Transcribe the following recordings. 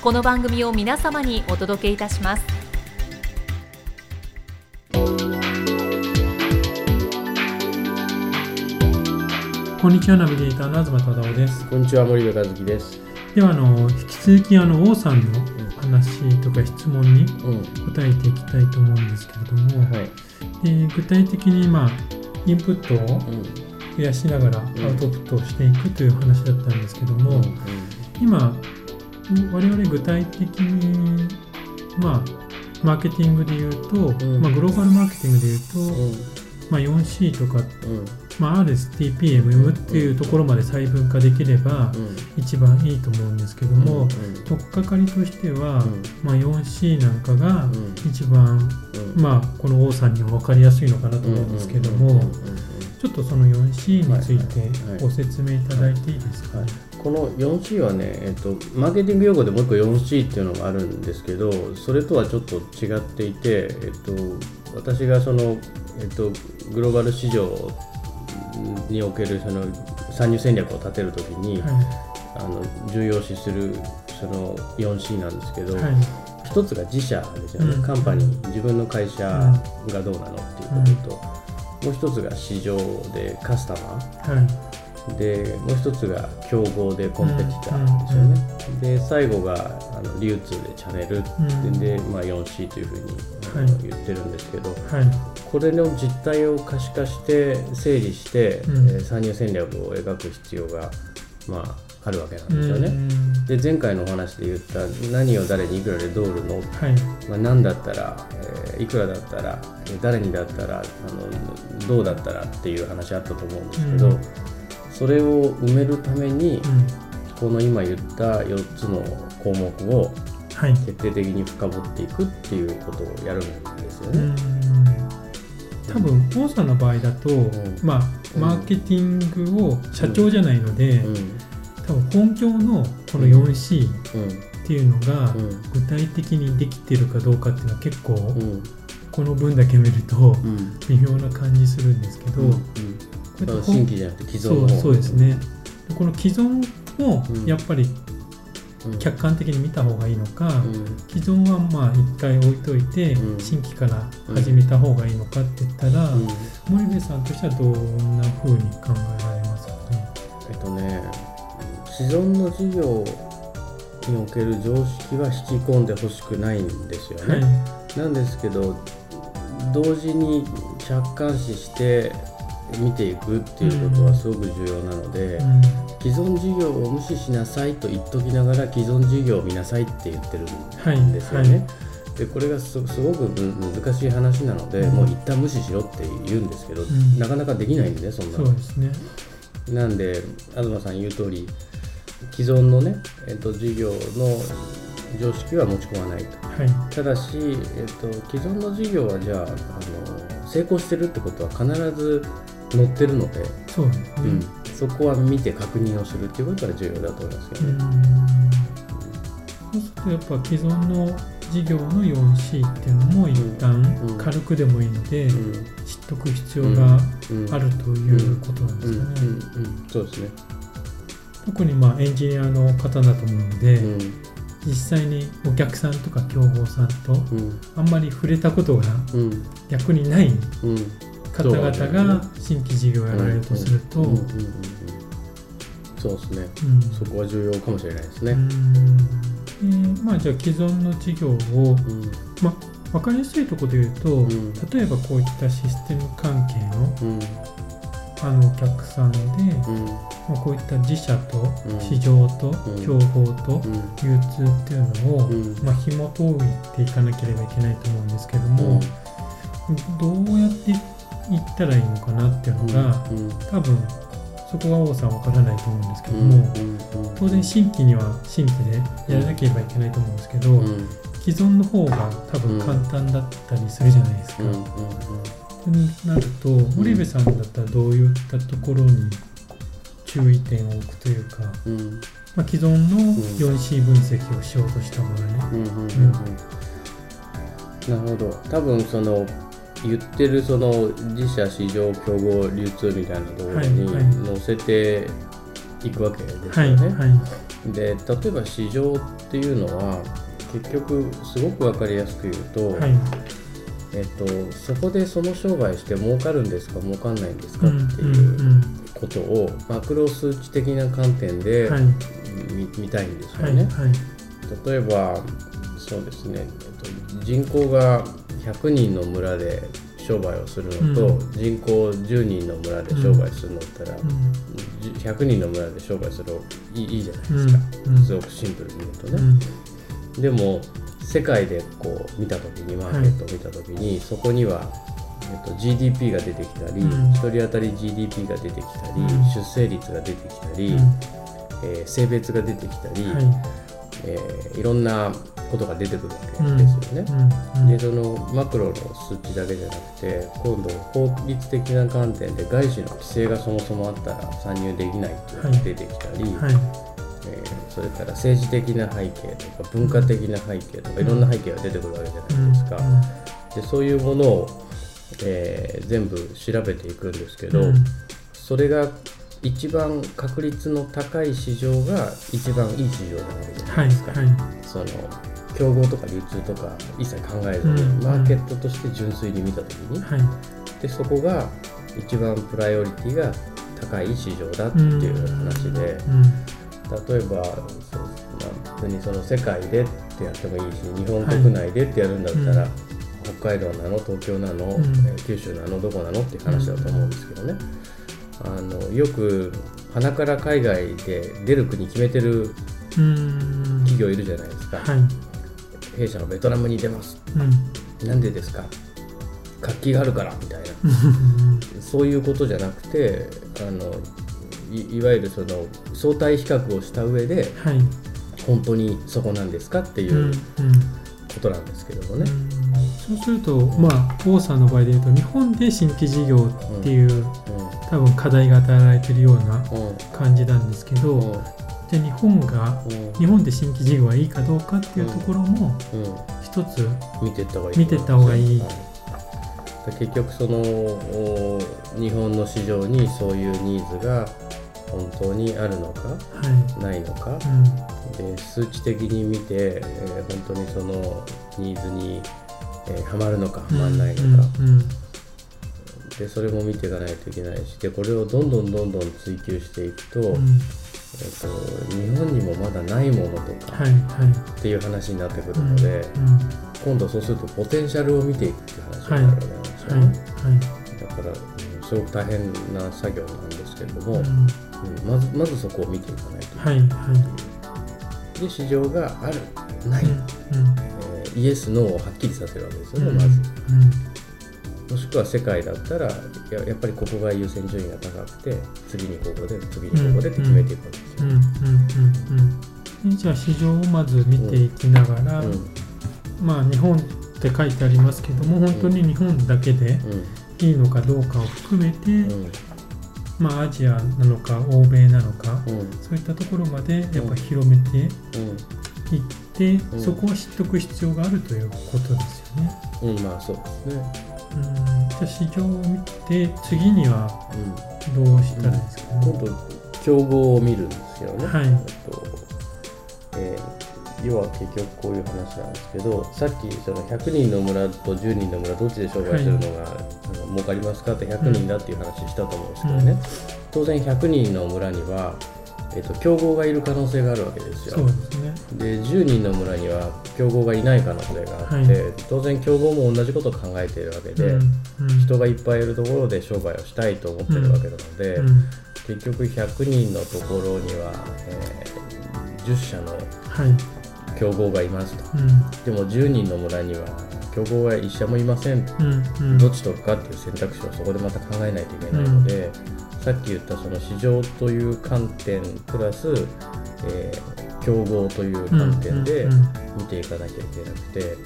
この番組を皆様にお届けいたします。こんにちはナビゲーターの東忠夫です。こんにちは森部和樹です。ではあの引き続きあの王さんの話とか質問にうん、答えていきたいと思うんですけれども、はい。で具体的にまあインプットをうん、増やしながらアウトプットをしていくという話だったんですけども、今我々具体的にまあマーケティングで言うと、うん。まあ、グローバルマーケティングで言うと、うん、まあ、4C とか、うん、まあ、RSTPMM っていうところまで細分化できればうん、一番いいと思うんですけども、うん、取っかかりとしては、うん。まあ、4C なんかがうん。一番、うん、まあ、この王さんには分かりやすいのかなと思うんですけども、ちょっとその 4C についてご説明いただいていいですか、はいこの 4C はね、えっと、マーケティング用語でもう一個 4C っていうのがあるんですけどそれとはちょっと違っていて、えっと、私がその、えっと、グローバル市場におけるその参入戦略を立てるときに、はあの重要視するその 4C なんですけど、いはい。一つが自社ですよね、うん。カンパニー。自分の会社がどうなのっていうことと、もう一つが市場でカスタマはい。ーでもう一つが競合でコンペティターですよね、で最後があの流通でチャンネルうんで、まあ、4C というふうにはい。言ってるんですけど、はいこれの実態を可視化して整理して、うん。えー参入戦略を描く必要が、まあ、あるわけなんうんですよね。うん。で前回のお話で言った何を誰にいくらでどう売るの？はい。まあ、何だったら、えーいくらだったらえー誰にだったらあのどうだったらっていう話あったと思うんですけど、うん。それを埋めるためにうん。この今言った4つの項目をはい。徹底的に深掘っていくっていうことをやるんですようね。ん。多分王さんの場合だと、ん。まあマーケティングを社長じゃないので、うん多分本業のこの 4C っていうのが具体的にできてるかどうかっていうのは結構この分だけ見ると微妙な感じするんですけど、うんこうやって新規じゃなくて既存のそうですねこの既存をやっぱり客観的に見た方がいいのか、うん。既存はまあ一回置いといて、新規から始めた方がいいのかって言ったら、うん。森部さん。としてはどん。な風に考えられますかね。えっとね、既存の事業における常識は引き込んでほしくないんですよはい。ね。なんですけど、同時に客観視して見ていくっていうことはすごく重要なので、うん。既存事業を無視しなさいと言っときながら既存事業を見なさいって言ってるはいんですよね。でこれがすすごくむ難しい話なので、うん。もう一旦無視しろって言うんですけど、ん。なかなかできないんでねそんなの。そうですね。なんで東さん言う通り既存のね、えっと、事業の常識は持ち込まないと。はい。ただし、えっと、既存の事業はじゃああの成功してるってことは必ず載ってるので、そうね。うん、そこは見て確認をするっていうことが重要だと思いますけどね。うん。そうするとやっぱ既存の事業の 4C っていうのも一うん。旦軽くでもいいのでうん。知っとく必要がうん。あるということなんですかね。そうですね。特にまあエンジニアの方だと思うので、うん。実際にお客さんとか競合さんとうん。あんまり触れたことがうん。逆にないうん。方々が新規事業をやられると。すると、そうですね。うん。そこは重要かもしれないですね。うん。でまあ、じゃあ既存の事業を、うん。まあ、分かりやすいところで言うと、ん。例えばこういったシステム関係のうんあのお客さんで、うん。まあ、こういった自社とうん。市場とうん。競合とうん。流通っていうのを、うん。まあ、紐解いていかなければいけないと思うんですけどうもん、どうやっていったらいいのかなっていうのが、うん。多分そこが王さんわからないと思うんですけどうん。も、当然新規には新規でやらなければいけないと思うんですけど、うん。既存の方が多分簡単だったりするじゃないですか。なると森部さんだったらどういったところに注意点を置くというか、うん。まあ、既存の 4C 分析をしようとした場合、うんうんうんうん。なるほど。多分その言ってるその自社市場競合流通みたいなところにはいはい。載せていくわけですはいよね。はいで例えば市場っていうのは結局すごく分かりやすく言うと、はいえっと、そこでその商売して儲かるんですか儲かんないんですかうんってうんいうことをマクロ数値的な観点で見見たいんですはいよね。はい例えばそうですね、えっと、人口が100人の村で商売をするのと、うん。人口10人の村で商売するのだったら、うん。じ100人の村で商売するのいいいいじゃないですか、うん。すごくシンプルに言うとね、うん。でも世界でこう見た時にマーケットを見た時に、そこには、えっと、GDP が出てきたり、うん。1人当たり GDP が出てきたり、うん。出生率が出てきたり、うん。えー性別が出てきたり、はい。えーいろんなことが出てくるわけですよね。でそのマクロの数値だけじゃなくて今度法律的な観点で外資の規制がそもそもあったら参入できないっていうのが出てきたり、はいえーそれから政治的な背景とか文化的な背景とかいろんな背景が出てくるわけじゃないですか。でそういうものを、えー全部調べていくんですけど、うん。それが一番確率の高い市場が一番いい市場なわけじゃなはいいですか。はいその競合とか流通とか一切考えずに、うん。マーケットとして純粋に見た時に、はい。でそこが一番プライオリティが高い市場だっていう話で、うん例えば別にその世界でってやってもいいし日本国内でってやるんだったら、はい北海道なの東京なの、うん。えー九州なのどこなのっていう話だと思うんですけどね、あのよく鼻から海外で出る国決めてるうん企業いるじゃないですか、はい。弊社のベトナムに出ます。うん。なんでですか？活気があるからみたいな。うん。そういうことじゃなくてあのいいわゆるその相対比較をした上ではい。本当にそこなんですかっていうんうん。うことなんですけどもね。そうするとまあ王さんの場合で言うと日本で新規事業っていう多分課題が与えられているような感じなんですけどうん。じゃあ日本がうん。日本で新規事業はいいかどうかっていうところもうん。一つ見ていった方がいい見てった方がいい。結局そのお日本の市場にそういうニーズが本当にあるのかはないのか。い、うん。で数値的に見て、えー本当にそのニーズに、えーはまるのかはまらないのか、でそれも見ていかないといけないしでこれをどんどんどんどん追求していくと,、うん。えっと日本にもまだないものとかはいはい。っていう話になってくるうんので、うん今度そうするとポテンシャルを見ていくっていう話になるわけなんですよはいね、はだから、うんすごく大変な作業なんですけれども、いまずまずそこを見ていかないと。はいはい。で市場があるない、うんえーイエスノーをはっきりさせるわけですよね、うんまず。うん。もしくは世界だったらややっぱりここが優先順位が高くて次にここで次にここでって決めていくわけですよ、うんうんうんうん。じゃあ市場をまず見ていきながら、うんまあ日本って書いてありますけども本当に日本だけでいいのかどうかを含めて、うんまあアジアなのか欧米なのか、うん。うんそういったところまでやっぱ広めていって、うん。そこを知っておく必要があるということですよね。うんうんまあそうですね、うん。じゃあ市場を見て次にはうん、どうしたらいいですかね。今度競合を見るんですよね、はい。えっとえー要は結局こういう話なんですけどさっきその100人の村と10人の村どっちで商売するのが、あの儲かりますかって100人だっていう話したと思うんですけどね、当然100人の村にはえっと、競合がいる可能性があるわけですよ。そうですね。で10人の村には競合がいない可能性があって、はい。当然競合も同じことを考えているわけで、うん。うん。人がいっぱいいるところで商売をしたいと思ってるわけなので、うん。結局100人のところには、えー10社のはい競合がいますと。うん。でも10人の村には競合が1社もいません。うんうん。どっち取るかっていう選択肢をそこでまた考えないといけないので、さっき言ったその市場という観点プラス、えー競合という観点でうんうん。見ていかなきゃいけなくて。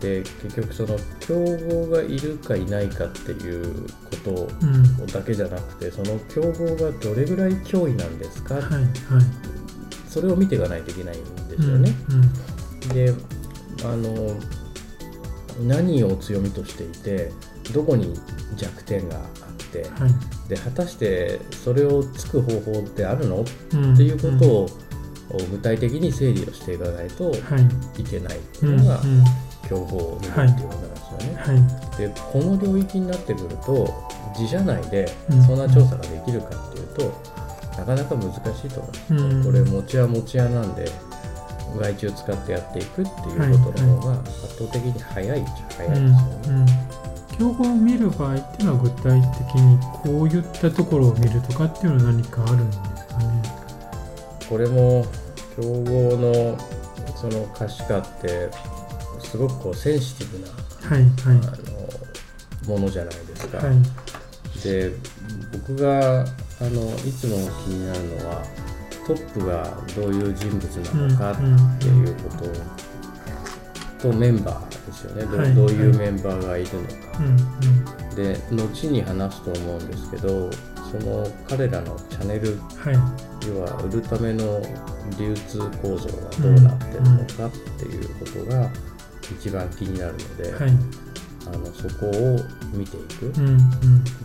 で結局その競合がいるかいないかっていうことうん。だけじゃなくてその競合がどれぐらい脅威なんですか、はいはい。それを見ていかないといけないんですうんよね。うん。であの何を強みとしていてどこに弱点があってはい。で果たしてそれをつく方法ってあるの？っうん。ていうことを具体的に整理をしていかないとはい。いけないってうんいうのがうん競合を見るっていうことなんですよね。はい。でこの領域になってくると自社内でうんそんな調査ができるかっていうと、なかなか難しいと思います、うん。これ持ち屋持ち屋なんで外注使ってやっていくっていうことの方が圧倒的に早いっちゃ早いですよね、競合を見る場合っていうのは具体的にこういったところを見るとかっていうのは何かあるんですかね。これも競合のその可視化ってすごくこうセンシティブなはいはあのものじゃないですか、いはい。で僕があのいつも気になるのはトップがどういう人物なのかっていうこととメンバーですよね。ど,、はいどういうメンバーがいるのか、うんで後に話すと思うんですけどその彼らのチャンネルうんはい。要は売るための流通構造がどうなってるのかっていうことが一番気になるので、はいあのそこを見ていく。うんう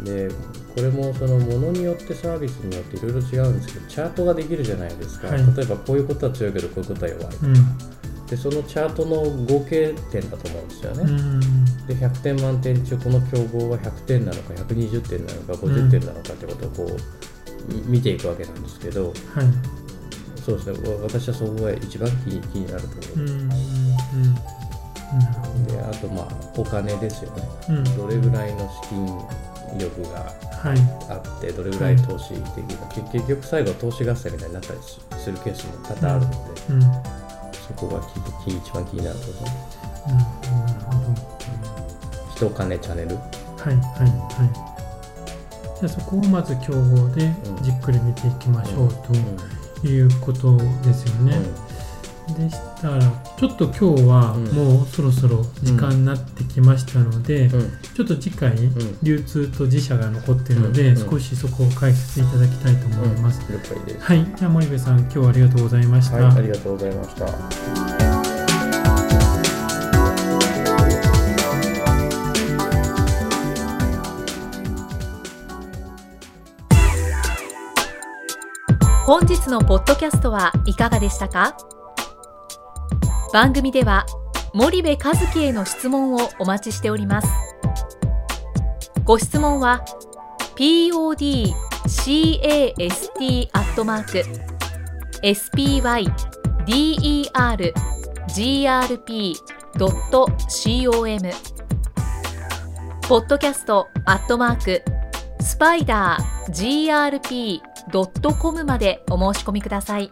ん。でこれもそのものによってサービスによっていろいろ違うんですけどチャートができるじゃないですか、はい。例えばこういうことは強いけどこういうことは弱い、うん。でそのチャートの合計点だと思うんですよね、うん。で100点満点中この競合は100点なのか120点なのか50点なのかってことをこうみ見ていくわけなんですけどはい。そうですね。わ私はそこが一番気になるところう。んうんうんうんであとまあお金ですよね。うん。どれぐらいの資金力がはい。あってどれぐらい投資できるか、結結局最後投資合戦みたいになったりすするケースも多々あるので、うん。うんそこが一番気になるところで。すねなるほど人金チャンネル。はいはいはい。じゃあそこをまず競合でじっくり見ていきましょうということですよね、でしたらちょっと今日はうん。もうそろそろ時間になってきましたので、うん。うん。ちょっと次回ん。流通と自社が残っているので、うん少しそこを解説いただきたいと思います、了解です。はい。じゃあ森部さん今日はありがとうございました、はいありがとうございました。本日のポッドキャストはいかがでしたか？番組では森部一樹への質問をお待ちしております。ご質問は podcast アットマーク spydergrp.com ポッドキャストアットマークスパイダー grp.com までお申し込みください。